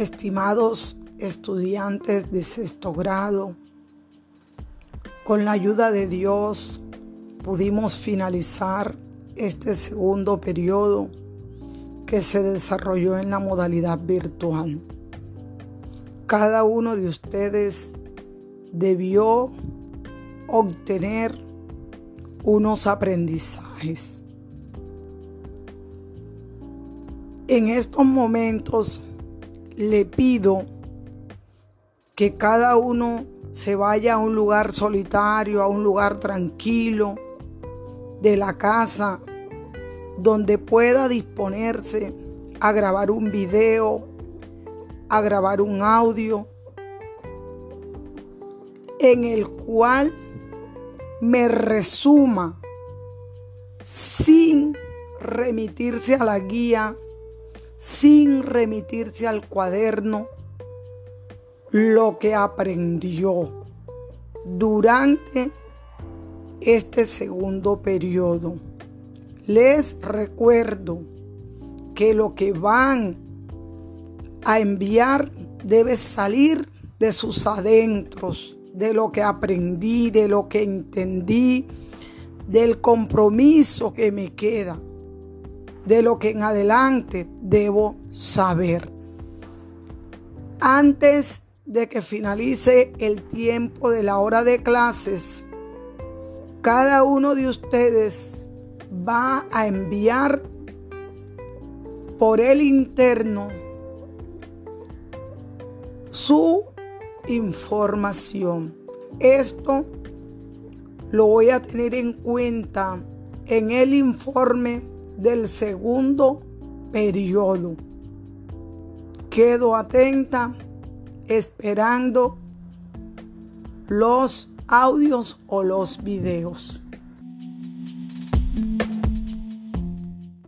Estimados estudiantes de sexto grado, con la ayuda de Dios pudimos finalizar este segundo periodo que se desarrolló en la modalidad virtual. Cada uno de ustedes debió obtener unos aprendizajes. En estos momentos le pido que cada uno se vaya a un lugar solitario, a un lugar tranquilo de la casa, donde pueda disponerse a grabar un video, a grabar un audio, en el cual me resuma sin remitirse a la guía, sin remitirse al cuaderno, lo que aprendió durante este segundo periodo. Les recuerdo que lo que van a enviar debe salir de sus adentros, de lo que aprendí, de lo que entendí, del compromiso que me queda, de lo que en adelante debo saber. Antes de que finalice el tiempo de la hora de clases, cada uno de ustedes va a enviar por el interno su información. Esto lo voy a tener en cuenta en el informe del segundo periodo. Quedo atenta esperando los audios o los videos.